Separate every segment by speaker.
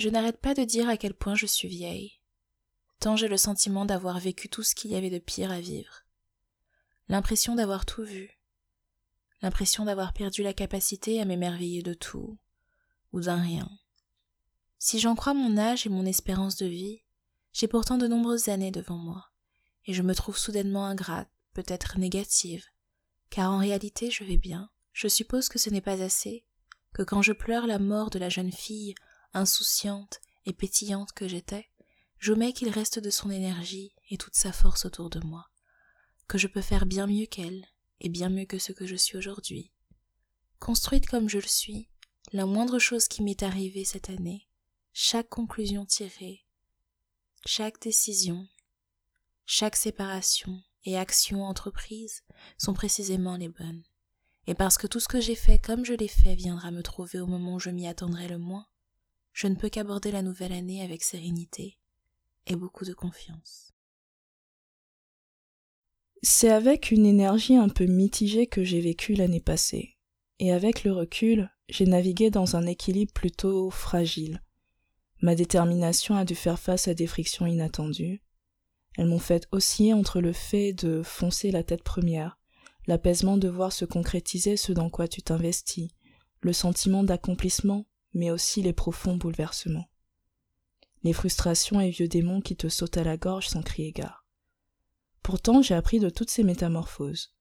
Speaker 1: Je n'arrête pas de dire à quel point je suis vieille, tant j'ai le sentiment d'avoir vécu tout ce qu'il y avait de pire à vivre. L'impression d'avoir tout vu, l'impression d'avoir perdu la capacité à m'émerveiller de tout, ou d'un rien. Si j'en crois mon âge et mon espérance de vie, j'ai pourtant de nombreuses années devant moi, et je me trouve soudainement ingrate, peut-être négative, car en réalité je vais bien. Je suppose que ce n'est pas assez, que quand je pleure la mort de la jeune fille, insouciante et pétillante que j'étais, j'omets qu'il reste de son énergie et toute sa force autour de moi, que je peux faire bien mieux qu'elle, et bien mieux que ce que je suis aujourd'hui. Construite comme je le suis, la moindre chose qui m'est arrivée cette année, chaque conclusion tirée, chaque décision, chaque séparation et action entreprise sont précisément les bonnes. Et parce que tout ce que j'ai fait comme je l'ai fait viendra me trouver au moment où je m'y attendrai le moins, je ne peux qu'aborder la nouvelle année avec sérénité et beaucoup de confiance.
Speaker 2: C'est avec une énergie un peu mitigée que j'ai vécu l'année passée, et avec le recul, j'ai navigué dans un équilibre plutôt fragile. Ma détermination a dû faire face à des frictions inattendues. Elles m'ont fait osciller entre le fait de foncer la tête première, l'apaisement de voir se concrétiser ce dans quoi tu t'investis, le sentiment d'accomplissement, mais aussi les profonds bouleversements. Les frustrations et vieux démons qui te sautent à la gorge sans crier gare. Pourtant, j'ai appris de toutes ces métamorphoses.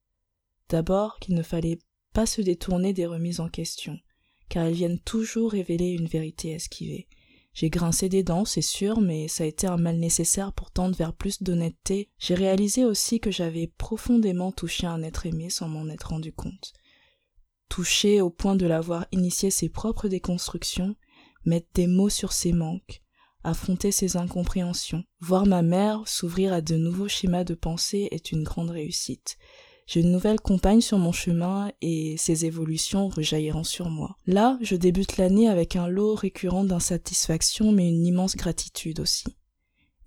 Speaker 2: D'abord qu'il ne fallait pas se détourner des remises en question, car elles viennent toujours révéler une vérité esquivée, j'ai grincé des dents, c'est sûr, mais ça a été un mal nécessaire pour tendre vers plus d'honnêteté. J'ai réalisé aussi que j'avais profondément touché un être aimé sans m'en être rendu compte. Touché au point de l'avoir initié ses propres déconstructions, mettre des mots sur ses manques, affronter ses incompréhensions, voir ma mère s'ouvrir à de nouveaux schémas de pensée est une grande réussite. J'ai une nouvelle compagne sur mon chemin et ses évolutions rejailliront sur moi. Là, je débute l'année avec un lot récurrent d'insatisfaction mais une immense gratitude aussi.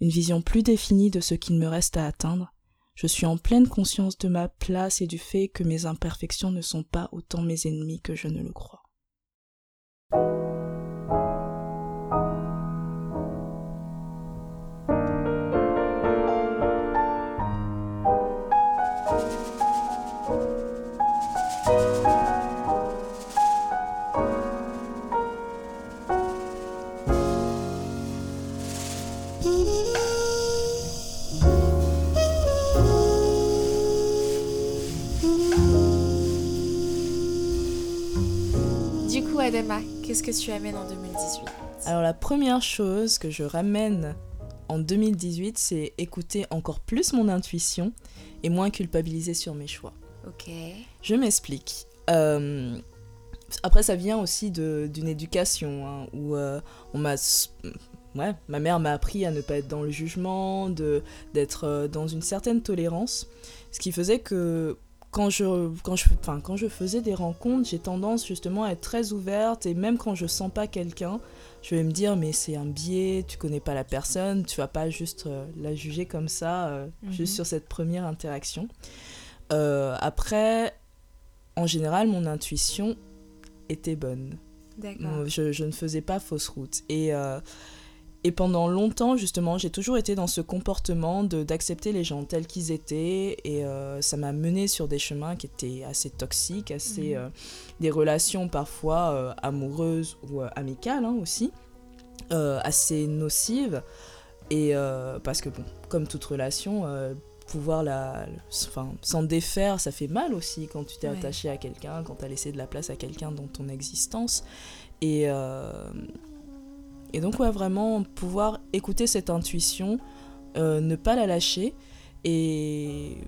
Speaker 2: Une vision plus définie de ce qu'il me reste à atteindre. Je suis en pleine conscience de ma place et du fait que mes imperfections ne sont pas autant mes ennemis que je ne le crois.
Speaker 1: Qu'est-ce que tu amènes en 2018
Speaker 2: Alors la première chose que je ramène en 2018, c'est écouter encore plus mon intuition et moins culpabiliser sur mes choix.
Speaker 1: Ok.
Speaker 2: Je m'explique. Euh, après, ça vient aussi d'une éducation hein, où euh, on m'a ouais, ma mère m'a appris à ne pas être dans le jugement, d'être euh, dans une certaine tolérance, ce qui faisait que quand je, quand, je, enfin, quand je faisais des rencontres, j'ai tendance justement à être très ouverte et même quand je sens pas quelqu'un, je vais me dire mais c'est un biais, tu connais pas la personne, tu vas pas juste euh, la juger comme ça, euh, juste mhm. sur cette première interaction. Euh, après, en général, mon intuition était bonne. Je, je, ne faisais pas fausse route. Et et pendant longtemps, justement, j'ai toujours été dans ce comportement d'accepter les gens tels qu'ils étaient. Et euh, ça m'a mené sur des chemins qui étaient assez toxiques, assez, mhm. euh, des relations parfois euh, amoureuses ou amicales hein, aussi, assez nocives. Et parce que, bon, comme toute relation, pouvoir la, s'en défaire, ça fait mal aussi quand tu t'es attaché à quelqu'un, quand tu as laissé de la place à quelqu'un dans ton existence. Et et donc, ouais, vraiment pouvoir écouter cette intuition, euh, ne pas la lâcher. Et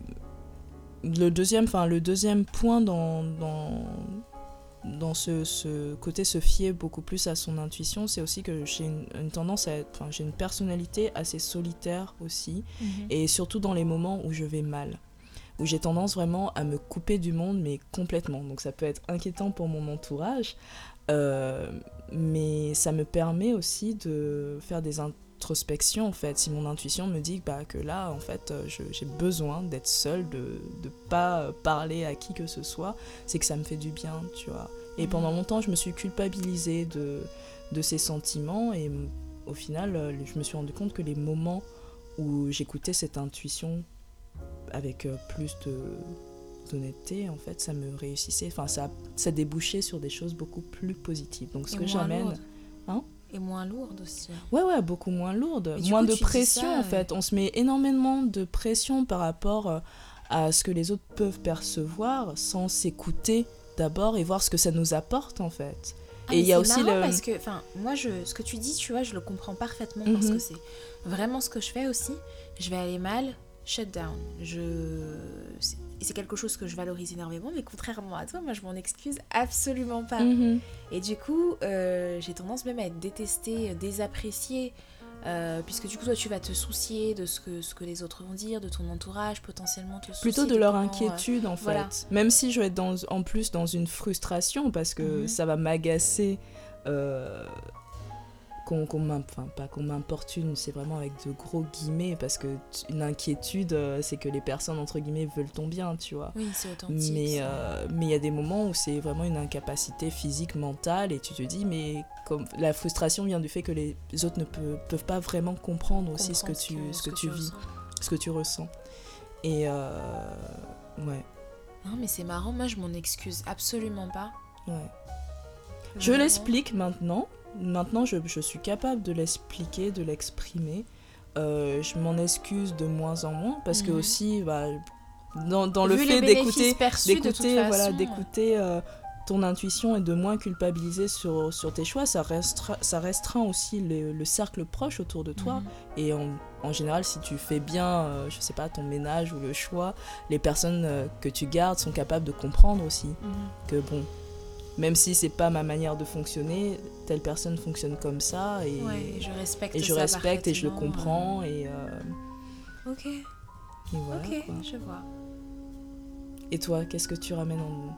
Speaker 2: le deuxième, enfin, le deuxième point dans, dans, dans ce, ce, côté se fier beaucoup plus à son intuition, c'est aussi que j'ai une, tendance à enfin, j'ai une personnalité assez solitaire aussi, mhm. et surtout dans les moments où je vais mal où j'ai tendance vraiment à me couper du monde, mais complètement. Donc ça peut être inquiétant pour mon entourage, euh, mais ça me permet aussi de faire des introspections en fait. Si mon intuition me dit bah, que là en fait euh, j'ai besoin d'être seule, de ne pas parler à qui que ce soit, c'est que ça me fait du bien, tu vois. Et pendant mhm. longtemps je me suis culpabilisée de de ses sentiments. Et au final, euh, je me suis rendu compte que les moments où j'écoutais cette intuition avec plus de d'honnêteté, en fait, ça me réussissait. Enfin, ça, ça débouchait sur des choses beaucoup plus positives. Donc, ce
Speaker 1: Et
Speaker 2: que j'amène. Hein?
Speaker 1: Et moins lourde aussi.
Speaker 2: Ouais, ouais, beaucoup moins lourde. Moins
Speaker 1: coup,
Speaker 2: de pression,
Speaker 1: ça,
Speaker 2: en fait. On se met énormément de pression par rapport euh, à ce que les autres peuvent percevoir sans s'écouter d'abord et voir ce que ça nous apporte, en fait.
Speaker 1: Ah,
Speaker 2: Et il y a aussi le-
Speaker 1: parce que, enfin, moi, je, ce que tu dis, tu vois, je le comprends parfaitement parce
Speaker 2: Mhm.
Speaker 1: que c'est vraiment ce que je fais aussi. Je vais aller mal, shut down. Je, et c'est quelque chose que je valorise énormément, mais contrairement à toi, moi, je m'en excuse absolument pas.
Speaker 2: Mhm.
Speaker 1: Et du coup, euh, j'ai tendance même à être détestée, euh, désappréciée, euh, puisque du coup, toi, tu vas te soucier de ce que, ce que les autres vont dire, de ton entourage, potentiellement te soucier
Speaker 2: Plutôt de leur
Speaker 1: comment,
Speaker 2: inquiétude, en fait. Même si je vais être dans, en plus dans une frustration, parce que
Speaker 1: Mhm.
Speaker 2: ça va m'agacer euh, qu'on enfin, pas qu'on m'importune, c'est vraiment avec de gros guillemets, parce que une inquiétude, euh, c'est que les personnes, entre guillemets, veulent ton bien, tu vois.
Speaker 1: Oui, c'est authentique.
Speaker 2: Mais euh, mais il y a des moments où c'est vraiment une incapacité physique, mentale, et tu te dis, mais comme la frustration vient du fait que les autres ne peu- peuvent pas vraiment comprendre aussi ce que tu, ce que tu vis, ce que tu ressens. Et euh, ouais,
Speaker 1: Non, mais c'est marrant, moi, je m'en excuse absolument pas.
Speaker 2: ouais. Je
Speaker 1: Vraiment.
Speaker 2: l'explique maintenant. Maintenant, je, je suis capable de l'expliquer, de l'exprimer. Euh, je m'en excuse de moins en moins parce que aussi, bah, dans, dans le fait d'écouter, d'écouter, voilà, d'écouter euh, ton intuition et de moins culpabiliser sur, sur tes choix, ça restreint, ça restreint aussi le, le cercle proche autour de toi.
Speaker 1: Mhm.
Speaker 2: Et en, en général, si tu fais bien, euh, je sais pas, ton ménage ou le choix, les personnes euh, que tu gardes sont capables de comprendre aussi
Speaker 1: Mhm.
Speaker 2: que bon, même si c'est pas ma manière de fonctionner, telle personne fonctionne comme ça et,
Speaker 1: Ouais, et je respecte
Speaker 2: et je
Speaker 1: ça
Speaker 2: respecte et je le comprends et, euh,
Speaker 1: euh, Ok,
Speaker 2: et voilà.
Speaker 1: ok,
Speaker 2: quoi.
Speaker 1: je vois.
Speaker 2: Et toi, qu'est-ce que tu ramènes en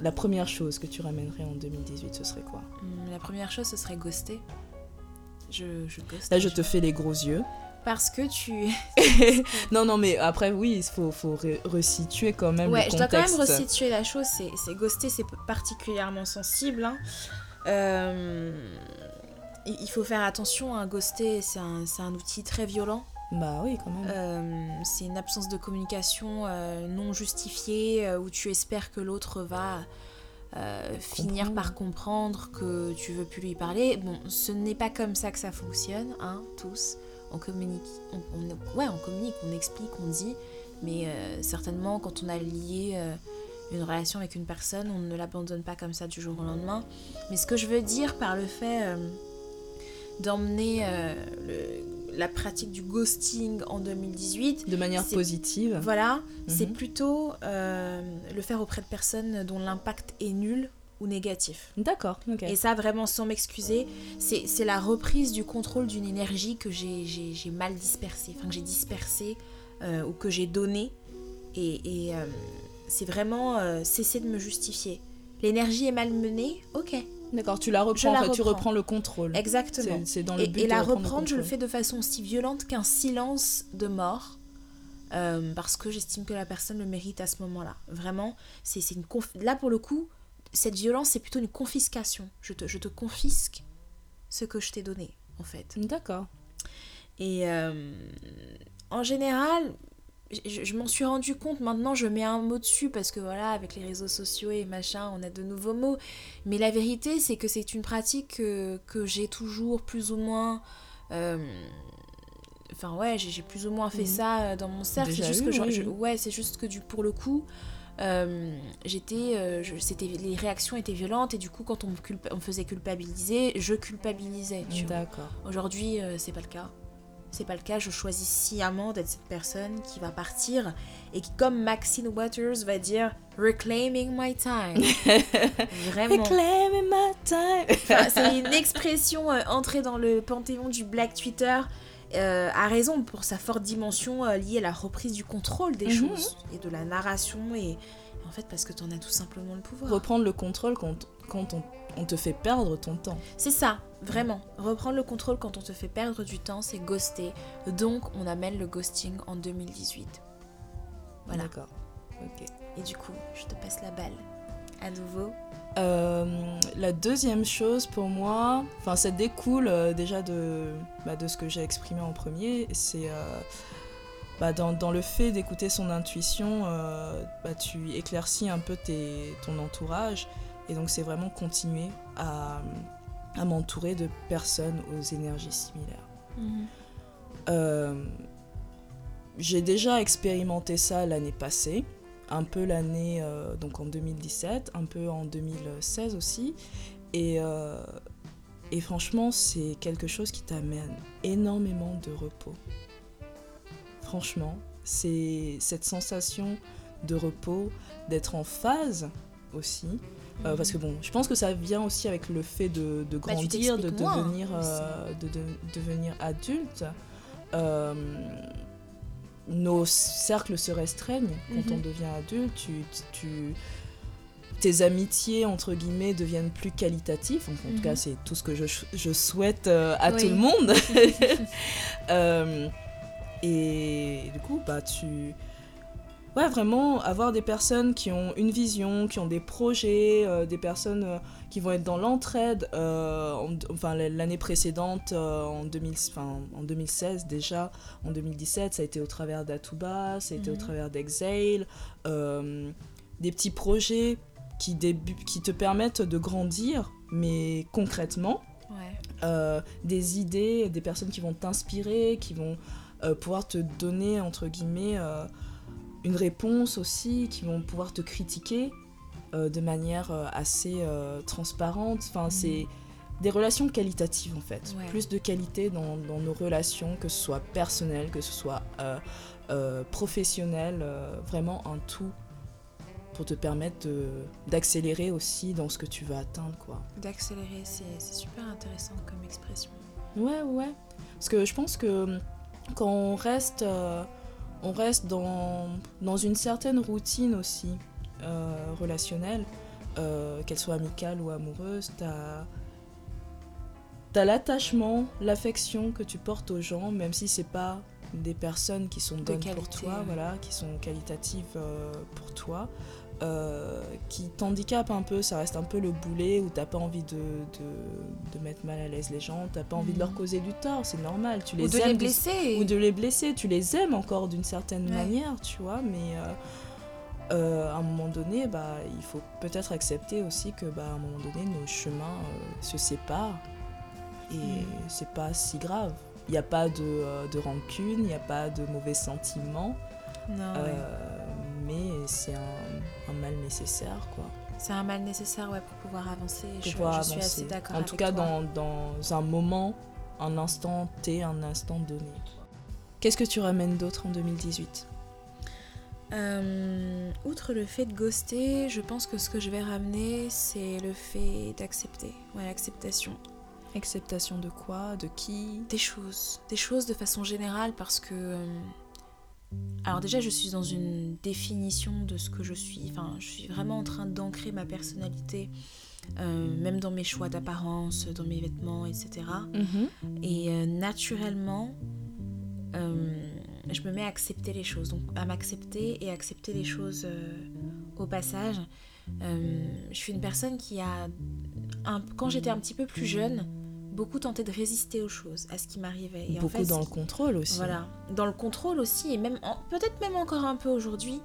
Speaker 2: la première chose que tu ramènerais en 2018, ce serait quoi?
Speaker 1: Hum, La première chose, ce serait ghoster. Je, je ghoste.
Speaker 2: Là, je te fais les gros yeux.
Speaker 1: Parce que tu.
Speaker 2: non, non, mais après, oui, il faut, faut re- resituer quand même
Speaker 1: Ouais,
Speaker 2: le
Speaker 1: je dois quand même resituer la chose. C'est, c'est ghoster, c'est particulièrement sensible. hein. Euh, il faut faire attention. à ghoster, c'est un, un outil très violent.
Speaker 2: Bah oui, quand même.
Speaker 1: Euh, c'est une absence de communication euh, non justifiée où tu espères que l'autre va euh, finir par comprendre que tu veux plus lui parler. Bon, ce n'est pas comme ça que ça fonctionne, hein, tous. On communique, on, on- ouais, on communique, on explique, on dit, mais euh, certainement quand on a lié euh, une relation avec une personne, on ne l'abandonne pas comme ça du jour au lendemain. Mais ce que je veux dire par le fait euh, d'emmener la pratique du ghosting en 2018,
Speaker 2: De manière positive.
Speaker 1: voilà, c'est
Speaker 2: Mhm.
Speaker 1: plutôt le faire auprès de personnes dont l'impact est nul ou négatif.
Speaker 2: D'accord, ok.
Speaker 1: Et ça, vraiment, sans m'excuser, c'est la reprise du contrôle d'une énergie que j'ai- mal dispersée, enfin que j'ai dispersée euh, ou que j'ai donnée. Et, et, euh, c'est vraiment euh, cesser de me justifier. L'énergie est mal menée, ok,
Speaker 2: D'accord, tu la reprends,
Speaker 1: la
Speaker 2: en fait, tu
Speaker 1: reprends.
Speaker 2: reprends le contrôle.
Speaker 1: exactement.
Speaker 2: C'est- dans le
Speaker 1: Et,
Speaker 2: but
Speaker 1: et la
Speaker 2: reprendre
Speaker 1: reprendre, je le fais de façon aussi violente qu'un silence de mort. euh, parce que j'estime que la personne le mérite à ce moment-là. Vraiment, c'est c'est une conf- là pour le coup, cette violence c'est plutôt une confiscation. Je te, je te confisque ce que je t'ai donné en fait.
Speaker 2: D'accord.
Speaker 1: Et euh, en général, je, je m'en suis rendu compte. Maintenant, je mets un mot dessus parce que voilà, avec les réseaux sociaux et machin, on a de nouveaux mots. Mais la vérité, c'est que c'est une pratique que, que j'ai toujours plus ou moins. euh, Enfin ouais, j'ai plus ou moins fait
Speaker 2: Mhm.
Speaker 1: ça euh, dans mon cercle. C'est juste
Speaker 2: eu,
Speaker 1: que
Speaker 2: oui,
Speaker 1: je- ouais, c'est juste que du pour le coup, euh, j'étais, euh, les réactions étaient violentes et du coup quand on me, culpa- on me faisait culpabiliser, je culpabilisais.
Speaker 2: D'accord.
Speaker 1: Aujourd'hui, euh, c'est pas le cas. C'est pas le cas. Je choisis sciemment d'être cette personne qui va partir et qui, comme Maxine Waters va dire, reclaiming my time. Vraiment.
Speaker 2: Reclaim my time.
Speaker 1: Enfin, c'est une expression euh, entrée dans le panthéon du Black Twitter. Euh, a raison pour sa forte dimension euh, liée à la reprise du contrôle des
Speaker 2: Mhm.
Speaker 1: choses et de la narration et en fait parce que tu en as tout simplement le pouvoir.
Speaker 2: Reprendre le contrôle quand, quand on, on te fait perdre ton temps.
Speaker 1: C'est ça, vraiment. Reprendre le contrôle quand on te fait perdre du temps, c'est ghoster. Donc, on amène le ghosting en 2018. Voilà.
Speaker 2: D'accord. Ok.
Speaker 1: Et du coup, je te passe la balle. À nouveau,
Speaker 2: Euh, la deuxième chose pour moi, enfin ça découle euh, déjà de, bah, de ce que j'ai exprimé en premier, c'est euh, bah, dans, dans, le fait d'écouter son intuition, bah, tu éclaircis un peu tes, ton entourage et donc c'est vraiment continuer à, à m'entourer de personnes aux énergies similaires. Mhm. j'ai déjà expérimenté ça l'année passée un peu l'année euh, donc en 2017, un peu en 2016 aussi. Et, euh, et franchement, c'est quelque chose qui t'amène énormément de repos. Franchement, c'est cette sensation de repos, d'être en phase aussi. Euh, parce que bon, je pense que ça vient aussi avec le fait de, de bah, grandir, de, devenir, de, de, devenir adulte nos cercles se restreignent quand on mhm. devient adulte. Tu, tes amitiés, entre guillemets, deviennent plus qualitatifs. en tout cas, mhm. c'est tout ce que je, souhaite euh, à tout le monde. Euh, et du coup, bah, tu ouais, vraiment avoir des personnes qui ont une vision, qui ont des projets, euh, des personnes euh, qui vont être dans l'entraide. Euh, enfin, l'année précédente, en, 2000, en 2016 déjà, en 2017, ça a été au travers d'Atuba, ça a été au mhm. travers d'Exhale. des petits projets qui, qui te permettent de grandir, mais concrètement. des idées, des personnes qui vont t'inspirer, qui vont pouvoir te donner, entre guillemets, une réponse aussi, qui vont pouvoir te critiquer euh, de manière euh, assez euh, transparente. Enfin, mhm. c'est des relations qualitatives en fait. Plus de qualité dans, dans, nos relations, que ce soit personnel, que ce soit professionnel, vraiment un tout pour te permettre d'accélérer aussi dans ce que tu veux atteindre. quoi.
Speaker 1: D'accélérer, c'est super intéressant comme expression.
Speaker 2: Ouais, ouais. Parce que je pense que quand on reste on reste dans, dans une certaine routine aussi euh, relationnelle, euh, qu'elle soit amicale ou amoureuse. T'as as, l'attachement, l'affection que tu portes aux gens, même si c'est pas des personnes qui sont bonnes pour toi, voilà, qui sont qualitatives euh, pour toi. Euh, qui t'handicape un peu, ça reste un peu le boulet où t'as pas envie de, de, mettre mal à l'aise les gens, t'as pas envie de leur mm. causer du tort, c'est normal. Tu les
Speaker 1: ou de
Speaker 2: les
Speaker 1: blesser.
Speaker 2: ou de les blesser, tu les aimes encore d'une certaine manière, tu vois, mais euh, euh, à un moment donné, bah, il faut peut-être accepter aussi que bah, à un moment donné, nos chemins se séparent et mm. c'est pas si grave. Il n'y a pas de, de rancune, il n'y a pas de mauvais sentiments.
Speaker 1: Non,
Speaker 2: mais c'est un, mal nécessaire, quoi.
Speaker 1: C'est un mal nécessaire, ouais, pour pouvoir avancer.
Speaker 2: je, suis assez d'accord En tout cas, Dans, dans un moment, un instant T, un instant donné. Qu'est-ce que tu ramènes d'autre en 2018
Speaker 1: euh, outre le fait de ghoster, je pense que ce que je vais ramener, c'est le fait d'accepter. Ouais, l'acceptation.
Speaker 2: Acceptation de quoi? De qui?
Speaker 1: Des choses. Des choses de façon générale parce que euh, alors déjà, je suis dans une définition de ce que je suis. Enfin, je suis vraiment en train d'ancrer ma personnalité, euh, même dans mes choix d'apparence, dans mes vêtements, etc. Et mhm. euh, naturellement, euh, je me mets à accepter les choses, donc à m'accepter et accepter les choses au passage. je suis une personne qui a, quand j'étais un petit peu plus jeune, beaucoup tenté de résister aux choses, à ce qui m'arrivait.
Speaker 2: Et beaucoup dans le contrôle aussi.
Speaker 1: Voilà, dans le contrôle aussi, et même peut-être même encore un peu aujourd'hui,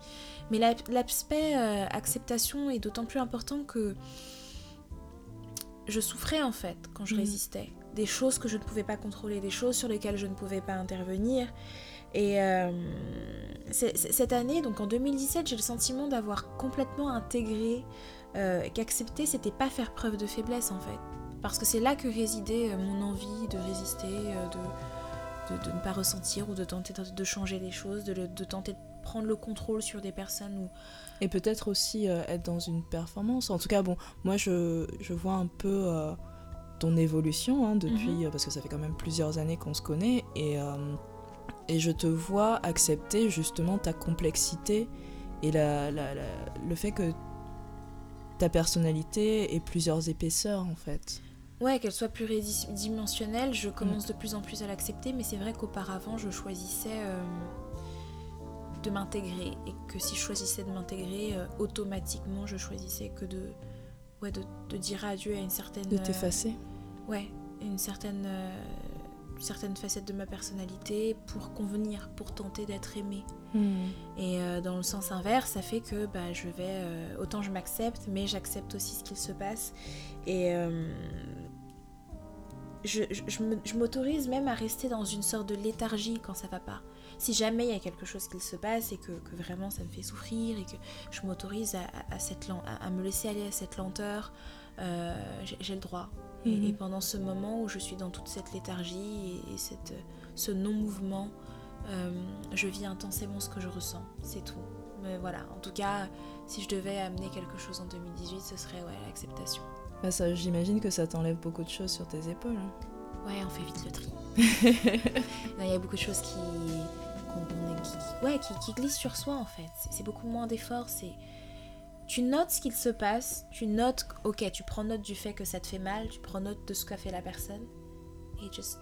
Speaker 1: mais l'aspect euh, acceptation est d'autant plus important que je souffrais en fait quand je mm. résistais. Des choses que je ne pouvais pas contrôler, des choses sur lesquelles je ne pouvais pas intervenir. Et euh, cette année, donc en 2017, j'ai le sentiment d'avoir complètement intégré euh, qu'accepter, c'était pas faire preuve de faiblesse en fait parce que c'est là que résidait euh, mon envie de résister, euh, de, de, ne pas ressentir ou de tenter de changer les choses, de, de tenter de prendre le contrôle sur des personnes. Ou...
Speaker 2: Et peut-être aussi euh, être dans une performance. En tout cas, bon, moi je, je vois un peu ton évolution hein, depuis, mhm. parce que ça fait quand même plusieurs années qu'on se connaît, et, et je te vois accepter justement ta complexité et la, la, le fait que ta personnalité ait plusieurs épaisseurs en fait.
Speaker 1: Ouais, qu'elle soit pluridimensionnelle, je commence de plus en plus à l'accepter, mais c'est vrai qu'auparavant, je choisissais euh, de m'intégrer, et que si je choisissais de m'intégrer, euh, automatiquement, je choisissais que de ouais, de, de dire adieu à une certaine.
Speaker 2: De t'effacer
Speaker 1: euh, Ouais, une certaine, euh, certaine facette de ma personnalité pour convenir, pour tenter d'être aimée.
Speaker 2: Hmm.
Speaker 1: Et euh, dans le sens inverse, ça fait que bah, je vais. euh, autant je m'accepte, mais j'accepte aussi ce qu'il se passe. Et. euh, je, je- m'autorise même à rester dans une sorte de léthargie quand ça va pas. Si jamais il y a quelque chose qui se passe et que, que vraiment ça me fait souffrir et que je m'autorise à, à- à me laisser aller à cette lenteur, j'ai le droit. Et-. Et, pendant ce moment où je suis dans toute cette léthargie et, et cette, ce non-mouvement, euh, je vis intensément ce que je ressens, c'est tout. Mais voilà, en tout cas, si je devais amener quelque chose en 2018, ce serait ouais, l'acceptation.
Speaker 2: Bah, ça, J'imagine que ça t'enlève beaucoup de choses sur tes épaules. hein.
Speaker 1: Ouais, on fait vite le tri. Il y a beaucoup de choses qui, ouais, qui, qui glissent sur soi en fait. C'est- C'est beaucoup moins d'efforts. C'est tu notes ce qu'il se passe, tu notes, ok, tu prends note du fait que ça te fait mal, tu prends note de ce qu'a fait la personne et just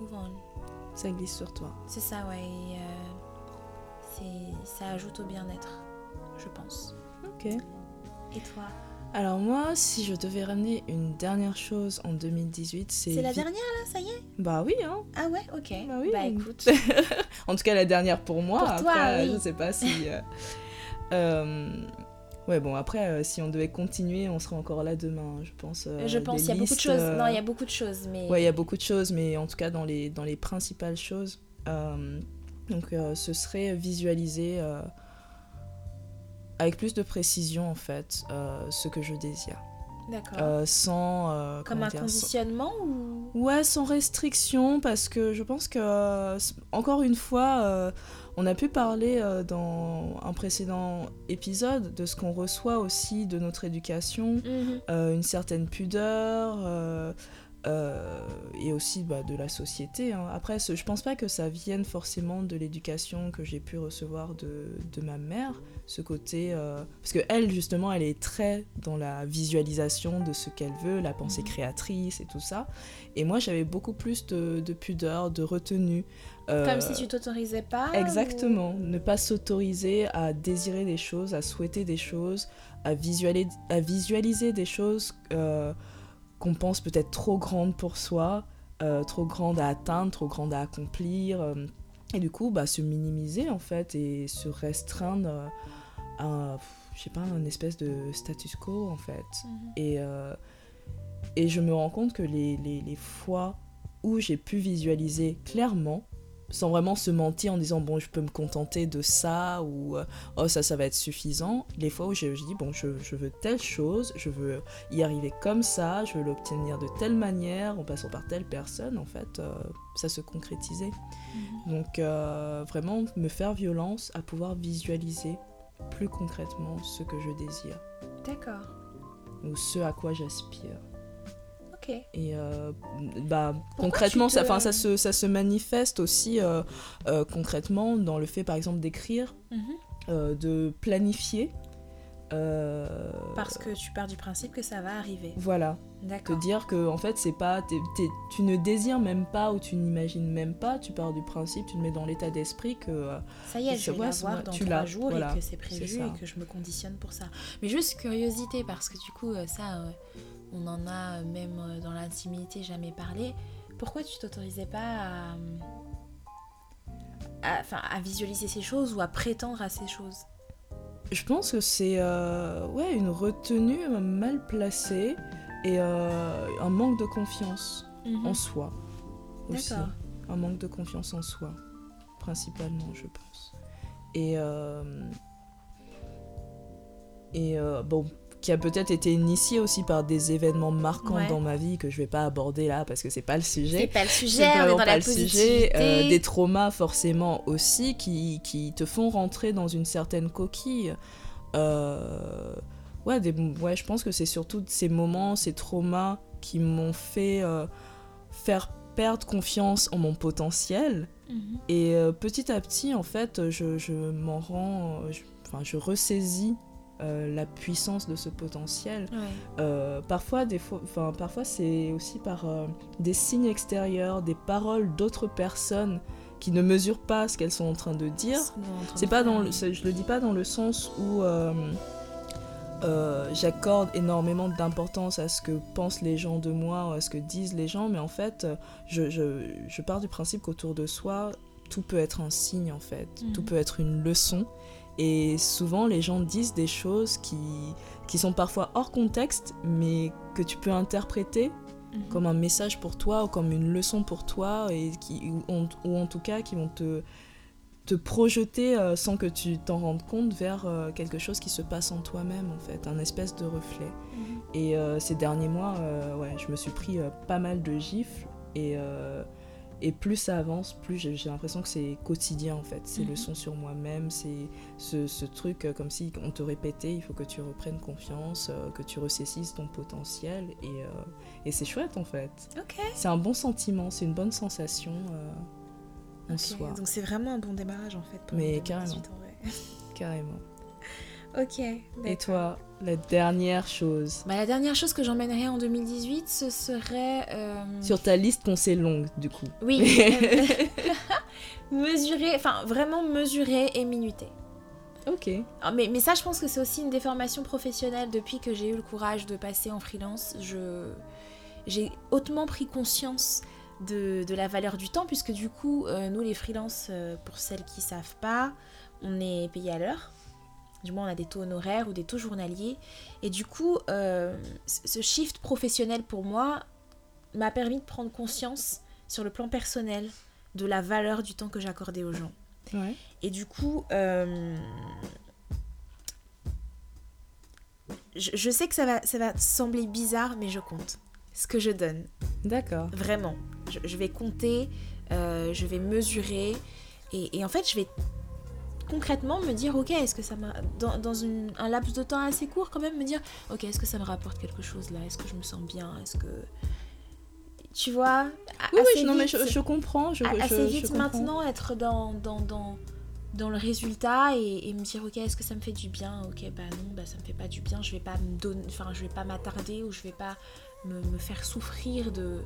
Speaker 1: move on.
Speaker 2: Ça glisse sur toi.
Speaker 1: C'est ça, ouais. et, euh, ça ajoute au bien-être, je pense.
Speaker 2: Ok.
Speaker 1: Et toi?
Speaker 2: Alors moi, si je devais ramener une dernière chose en 2018, c'est...
Speaker 1: C'est la dernière là, ça y est?
Speaker 2: Bah oui, hein.
Speaker 1: Ah ouais, ok.
Speaker 2: Bah oui, on-
Speaker 1: écoute.
Speaker 2: En tout cas, la dernière pour moi.
Speaker 1: Pour
Speaker 2: après,
Speaker 1: toi,
Speaker 2: euh,
Speaker 1: oui.
Speaker 2: je sais pas si... euh, euh, Ouais, bon, après, euh, si on devait continuer, on serait encore là demain, je pense. euh,
Speaker 1: je pense qu'il y a beaucoup de choses.
Speaker 2: euh,
Speaker 1: Non, il y a beaucoup de choses, mais.
Speaker 2: Ouais, il y a beaucoup de choses, mais en tout cas, dans les, dans les principales choses, euh, donc euh, ce serait visualiser euh, avec plus de précision, en fait, euh, ce que je désire.
Speaker 1: D'accord.
Speaker 2: Euh, sans... euh,
Speaker 1: Comme un
Speaker 2: dire, sans-
Speaker 1: conditionnement ou.
Speaker 2: Ouais, sans restriction, parce que je pense que, euh, encore une fois, euh, on a pu parler euh, dans un précédent épisode de ce qu'on reçoit aussi de notre éducation,
Speaker 1: Mhm.
Speaker 2: euh, une certaine pudeur, euh, et aussi bah, de la société. hein. Après, je pense pas que ça vienne forcément de l'éducation que j'ai pu recevoir de, de ma mère, ce côté... euh, parce que elle, justement, elle est très dans la visualisation de ce qu'elle veut, la pensée
Speaker 1: Mhm.
Speaker 2: créatrice et tout ça. Et moi, j'avais beaucoup plus de, de pudeur, de retenue. euh,
Speaker 1: Comme si tu t'autorisais pas
Speaker 2: Exactement, ne pas s'autoriser à désirer des choses, à souhaiter des choses, à visualiser, à visualiser des choses euh, qu'on pense peut-être trop grandes pour soi, euh, trop grandes à atteindre, trop grandes à accomplir. euh, et du coup, bah, se minimiser en fait et se restreindre euh, à, je sais pas, un espèce de status quo en fait.
Speaker 1: Mhm.
Speaker 2: Et, euh, et je me rends compte que les, les, les fois où j'ai pu visualiser clairement, sans vraiment se mentir en disant bon je peux me contenter de ça ou euh, oh ça ça va être suffisant, les fois où je, je dis bon je, je veux telle chose, je veux y arriver comme ça, je veux l'obtenir de telle manière en passant par telle personne, en fait euh, ça se concrétisait.
Speaker 1: Mhm.
Speaker 2: Donc euh, vraiment me faire violence à pouvoir visualiser plus concrètement ce que je désire
Speaker 1: D'accord.
Speaker 2: ou ce à quoi j'aspire. Et euh, bah,
Speaker 1: Pourquoi
Speaker 2: concrètement, ça, ça, se, ça se manifeste aussi euh, euh, concrètement dans le fait, par exemple, d'écrire,
Speaker 1: Mhm.
Speaker 2: de planifier.
Speaker 1: Parce que tu pars du principe que ça va arriver.
Speaker 2: Voilà, te dire que en fait, c'est pas, tu ne désires même pas ou tu n'imagines même pas, tu pars du principe, tu te mets dans l'état d'esprit que.
Speaker 1: Ça y est, je vais
Speaker 2: ouais,
Speaker 1: l'avoir dans
Speaker 2: tu
Speaker 1: trois jours
Speaker 2: voilà,
Speaker 1: et que c'est prévu et que je me conditionne pour ça. Mais juste curiosité, parce que du coup, ça, on en a euh, même euh, dans l'intimité jamais parlé. Pourquoi tu t'autorisais pas à, à- enfin, à visualiser ces choses ou à prétendre à ces choses?
Speaker 2: Je pense que c'est euh, ouais, une retenue mal placée et euh, un manque de confiance
Speaker 1: Mhm.
Speaker 2: en soi aussi. Un manque de confiance en soi, principalement, je pense. Et, euh, et bon, qui a peut-être été initié aussi par des événements marquants
Speaker 1: Ouais.
Speaker 2: dans ma vie que je vais pas aborder là parce que c'est pas le
Speaker 1: C'est
Speaker 2: sujet.
Speaker 1: pas le
Speaker 2: C'est
Speaker 1: sujet, on est dans
Speaker 2: pas
Speaker 1: la
Speaker 2: le sujet. Euh, des traumas forcément aussi qui, qui te font rentrer dans une certaine coquille. Euh, ouais, des, ouais, je pense que c'est surtout ces moments, ces traumas qui m'ont fait euh, faire perdre confiance en mon potentiel.
Speaker 1: Mhm.
Speaker 2: Et petit à petit, en fait, je, je m'en rends, je- enfin, je ressaisis euh, la puissance de ce potentiel.
Speaker 1: Ouais.
Speaker 2: Euh, parfois, des fois, enfin, parfois c'est aussi par euh, des signes extérieurs, des paroles d'autres personnes qui ne mesurent pas ce qu'elles sont en train de dire. C'est pas dans le, je le dis pas dans le sens où j'accorde énormément d'importance à ce que pensent les gens de moi, à ce que disent les gens, mais en fait, je, je, je pars du principe qu'autour de soi, tout peut être un signe en fait, tout
Speaker 1: Mhm.
Speaker 2: peut être une leçon. Et souvent, les gens disent des choses qui, qui sont parfois hors contexte, mais que tu peux interpréter
Speaker 1: Mhm.
Speaker 2: comme un message pour toi ou comme une leçon pour toi, et qui, ou, en, ou en tout cas qui vont te, te projeter euh, sans que tu t'en rendes compte vers euh, quelque chose qui se passe en toi-même en fait, un espèce de reflet.
Speaker 1: Mhm.
Speaker 2: Et euh, ces derniers mois, ouais, je me suis pris pas mal de gifles et, et plus ça avance, plus j'ai l'impression que c'est quotidien en fait. Ces
Speaker 1: Mhm.
Speaker 2: leçons sur moi-même, c'est ce, ce truc euh, comme si on te répétait, il faut que tu reprennes confiance, euh, que tu ressaisisses ton potentiel et, euh, et c'est chouette en fait.
Speaker 1: Ok.
Speaker 2: C'est un bon sentiment, c'est une bonne sensation euh, en soi,
Speaker 1: Donc c'est vraiment un bon démarrage en fait. Pour
Speaker 2: Mais
Speaker 1: 2018,
Speaker 2: carrément. carrément.
Speaker 1: ok.
Speaker 2: Et toi, la dernière chose
Speaker 1: bah, La dernière chose que j'emmènerais en 2018, ce serait... euh,
Speaker 2: sur ta liste qu'on sait longue du coup.
Speaker 1: Oui. mesurer, enfin vraiment mesurer et minuter.
Speaker 2: Ok.
Speaker 1: Ah, Mais, mais ça, je pense que c'est aussi une déformation professionnelle depuis que j'ai eu le courage de passer en freelance. Je, j'ai hautement pris conscience de, de la valeur du temps, puisque du coup, euh, nous les freelances, euh, pour celles qui savent pas, on est payé à l'heure. Du moins, on a des taux honoraires ou des taux journaliers. Et du coup, euh, ce shift professionnel pour moi m'a permis de prendre conscience sur le plan personnel de la valeur du temps que j'accordais aux gens.
Speaker 2: Ouais.
Speaker 1: Et du coup, euh, je, je sais que ça va, ça va sembler bizarre, mais je compte ce que je donne.
Speaker 2: D'accord.
Speaker 1: Vraiment. Je, je vais compter, euh, je vais mesurer. Et, et en fait, je vais concrètement me dire, ok, est-ce que ça m'a... Dans, dans une- un laps de temps assez court, quand même, me dire, ok, est-ce que ça me rapporte quelque chose là? Est-ce que je me sens bien? Est-ce que... Tu vois
Speaker 2: Oui,
Speaker 1: assez
Speaker 2: oui, non, mais je, je comprends. Je,
Speaker 1: assez
Speaker 2: je
Speaker 1: vite maintenant être dans, dans, dans, dans le résultat et, et me dire ok est-ce que ça me fait du bien? Ok bah non bah ça me fait pas du bien je vais pas me donner enfin je vais pas m'attarder ou je vais pas me, me faire souffrir de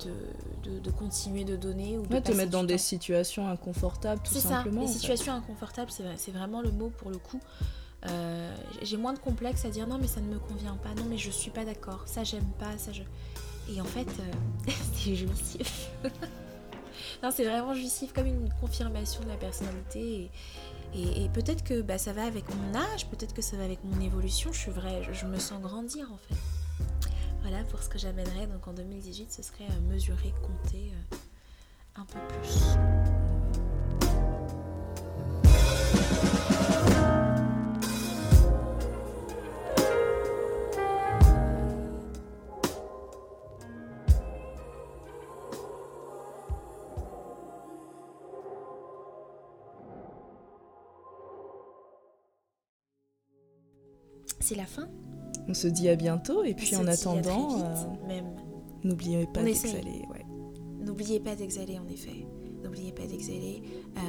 Speaker 1: de, de, de continuer de donner ou de
Speaker 2: Ouais, te mettre dans des
Speaker 1: temps.
Speaker 2: situations inconfortables, tout
Speaker 1: c'est ça
Speaker 2: simplement.
Speaker 1: les
Speaker 2: fait.
Speaker 1: situations inconfortables c'est c'est vraiment le mot pour le coup Euh, j'ai moins de complexe à dire non mais ça ne me convient pas non mais je suis pas d'accord ça j'aime pas ça je et en fait euh, c'est jouissif non c'est vraiment jouissif comme une confirmation de la personnalité et, et- et peut-être que bah, ça va avec mon âge peut-être que ça va avec mon évolution je suis vrai je, je me sens grandir en fait voilà pour ce que j'amènerais donc en 2018 ce serait euh, mesurer compter euh, un peu plus. C'est la fin
Speaker 2: On se dit à bientôt et puis en attendant, euh,
Speaker 1: même
Speaker 2: n'oubliez pas d'exhaler. Ouais.
Speaker 1: N'oubliez pas d'exhaler, en effet. N'oubliez pas d'exhaler. Euh,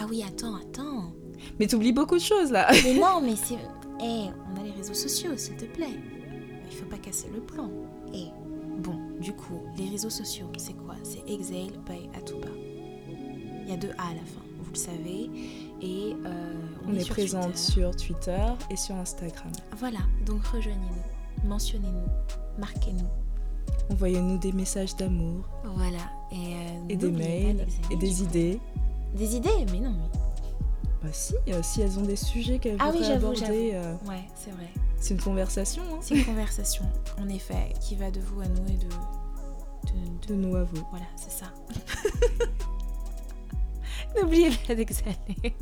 Speaker 1: Ah oui, attends, attends.
Speaker 2: Mais t'oublies beaucoup de choses là.
Speaker 1: Mais non, mais c'est. Eh, on a les réseaux sociaux, s'il te plaît. Il faut pas casser le plan. Eh, bon, du coup, les réseaux sociaux, c'est quoi? C'est Exhale by Atuba. Il y a deux A à la fin, vous le savez. Et euh, on,
Speaker 2: On est présente sur Twitter et sur Instagram.
Speaker 1: Voilà, donc rejoignez-nous, mentionnez-nous, marquez-nous.
Speaker 2: Envoyez-nous des messages d'amour
Speaker 1: Voilà. Et, euh,
Speaker 2: et des mails et des idées.
Speaker 1: Des idées Mais non, mais.
Speaker 2: Bah si, euh, si elles ont des sujets qu'elles
Speaker 1: Ah oui,
Speaker 2: voudraient aborder, euh,
Speaker 1: Ouais, c'est vrai.
Speaker 2: c'est une conversation hein,
Speaker 1: C'est une conversation, en effet, qui va de vous à nous et de. de- de-
Speaker 2: de nous à vous.
Speaker 1: Voilà, c'est ça. N'oubliez pas d'exhaler.